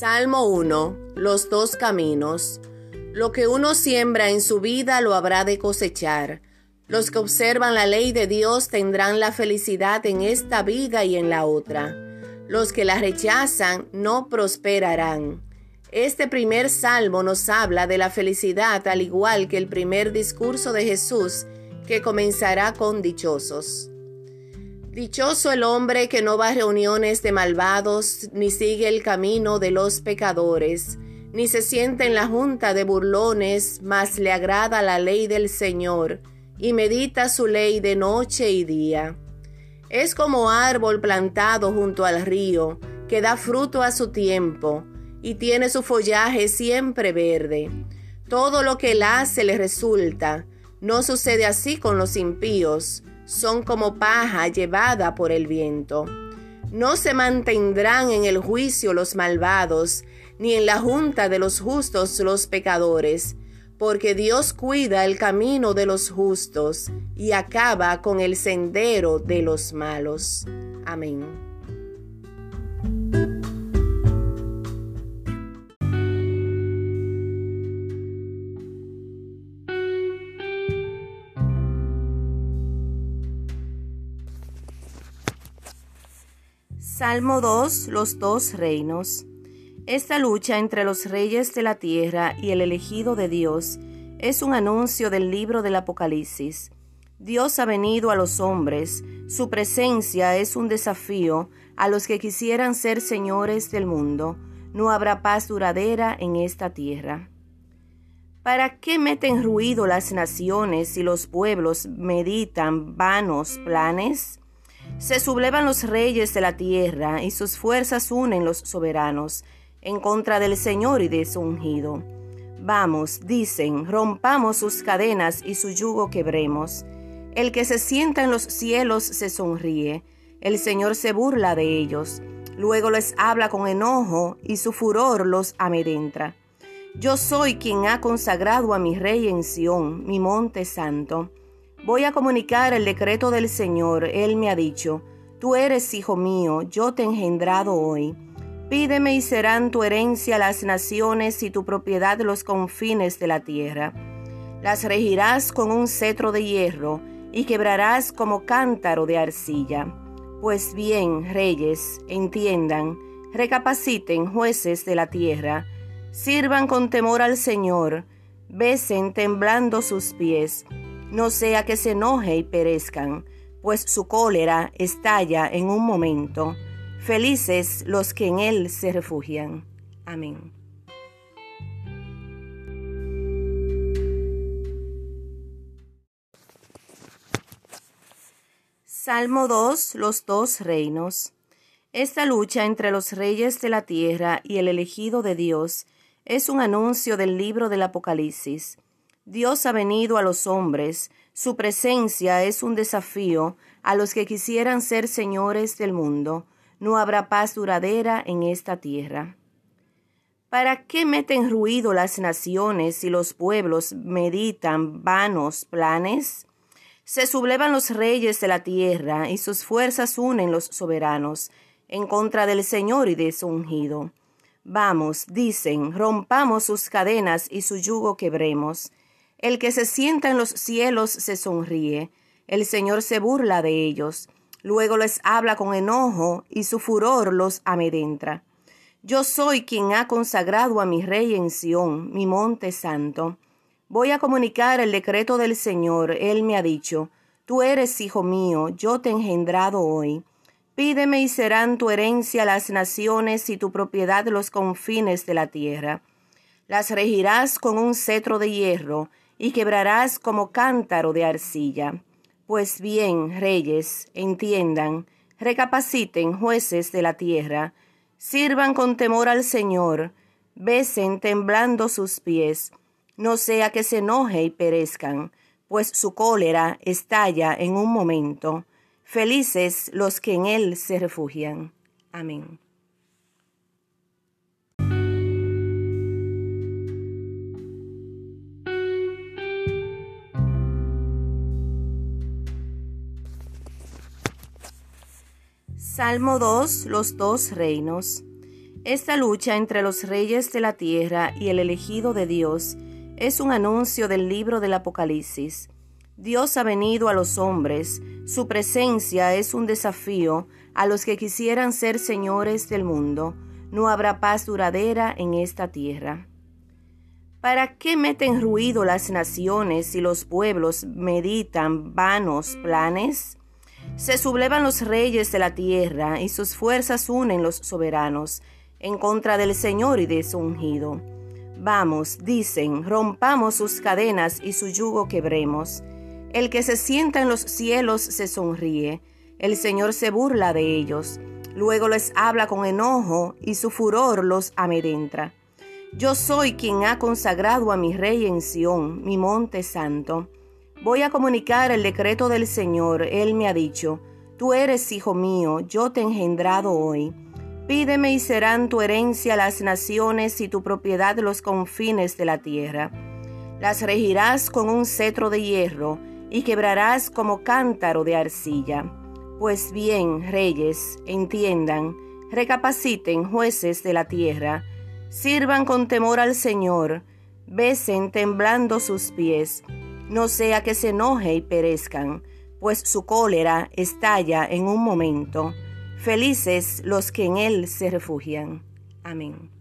Salmo 1. Los dos caminos. Lo que uno siembra en su vida lo habrá de cosechar. Los que observan la ley de Dios tendrán la felicidad en esta vida y en la otra. Los que la rechazan no prosperarán. Este primer salmo nos habla de la felicidad al igual que el primer discurso de Jesús que comenzará con dichosos. Dichoso el hombre que no va a reuniones de malvados, ni sigue el camino de los pecadores, ni se sienta en la junta de burlones, mas le agrada la ley del Señor, y medita su ley de noche y día. Es como árbol plantado junto al río, que da fruto a su tiempo, y tiene su follaje siempre verde. Todo lo que él hace le resulta. No sucede así con los impíos son como paja llevada por el viento. No se mantendrán en el juicio los malvados, ni en la junta de los justos los pecadores, porque Dios cuida el camino de los justos y acaba con el sendero de los malos. Amén. Salmo 2. Los dos reinos. Esta lucha entre los reyes de la tierra y el elegido de Dios es un anuncio del libro del Apocalipsis. Dios ha venido a los hombres, su presencia es un desafío a los que quisieran ser señores del mundo. No habrá paz duradera en esta tierra. ¿Para qué meten ruido las naciones y los pueblos meditan vanos planes? Se sublevan los reyes de la tierra y sus fuerzas unen los soberanos en contra del Señor y de su ungido. Vamos, dicen, rompamos sus cadenas y su yugo quebremos. El que se sienta en los cielos se sonríe, el Señor se burla de ellos, luego les habla con enojo y su furor los amedrentra. Yo soy quien ha consagrado a mi rey en Sión, mi monte santo. Voy a comunicar el decreto del Señor. Él me ha dicho, Tú eres hijo mío, yo te he engendrado hoy. Pídeme y serán tu herencia las naciones y tu propiedad los confines de la tierra. Las regirás con un cetro de hierro y quebrarás como cántaro de arcilla. Pues bien, reyes, entiendan, recapaciten jueces de la tierra, sirvan con temor al Señor, besen temblando sus pies no sea que se enoje y perezcan, pues su cólera estalla en un momento. Felices los que en él se refugian. Amén. Salmo 2. Los dos reinos. Esta lucha entre los reyes de la tierra y el elegido de Dios es un anuncio del libro del Apocalipsis. Dios ha venido a los hombres, su presencia es un desafío a los que quisieran ser señores del mundo. No habrá paz duradera en esta tierra. ¿Para qué meten ruido las naciones y los pueblos meditan vanos planes? Se sublevan los reyes de la tierra y sus fuerzas unen los soberanos en contra del Señor y de su ungido. Vamos, dicen, rompamos sus cadenas y su yugo quebremos. El que se sienta en los cielos se sonríe, el Señor se burla de ellos, luego les habla con enojo y su furor los amedrentra. Yo soy quien ha consagrado a mi rey en Sión, mi monte santo. Voy a comunicar el decreto del Señor, él me ha dicho, Tú eres hijo mío, yo te he engendrado hoy. Pídeme y serán tu herencia las naciones y tu propiedad los confines de la tierra. Las regirás con un cetro de hierro, y quebrarás como cántaro de arcilla. Pues bien, reyes, entiendan, recapaciten jueces de la tierra, sirvan con temor al Señor, besen temblando sus pies, no sea que se enoje y perezcan, pues su cólera estalla en un momento. Felices los que en él se refugian. Amén. Salmo 2. Los dos reinos. Esta lucha entre los reyes de la tierra y el elegido de Dios es un anuncio del libro del Apocalipsis. Dios ha venido a los hombres, su presencia es un desafío a los que quisieran ser señores del mundo. No habrá paz duradera en esta tierra. ¿Para qué meten ruido las naciones y los pueblos meditan vanos planes? Se sublevan los reyes de la tierra y sus fuerzas unen los soberanos en contra del Señor y de su ungido. Vamos, dicen, rompamos sus cadenas y su yugo quebremos. El que se sienta en los cielos se sonríe, el Señor se burla de ellos, luego les habla con enojo y su furor los amedrenta. Yo soy quien ha consagrado a mi rey en Sión, mi monte santo. Voy a comunicar el decreto del Señor. Él me ha dicho, Tú eres hijo mío, yo te he engendrado hoy. Pídeme y serán tu herencia las naciones y tu propiedad los confines de la tierra. Las regirás con un cetro de hierro y quebrarás como cántaro de arcilla. Pues bien, reyes, entiendan, recapaciten jueces de la tierra, sirvan con temor al Señor, besen temblando sus pies, no sea que se enoje y perezcan, pues su cólera estalla en un momento. Felices los que en él se refugian. Amén.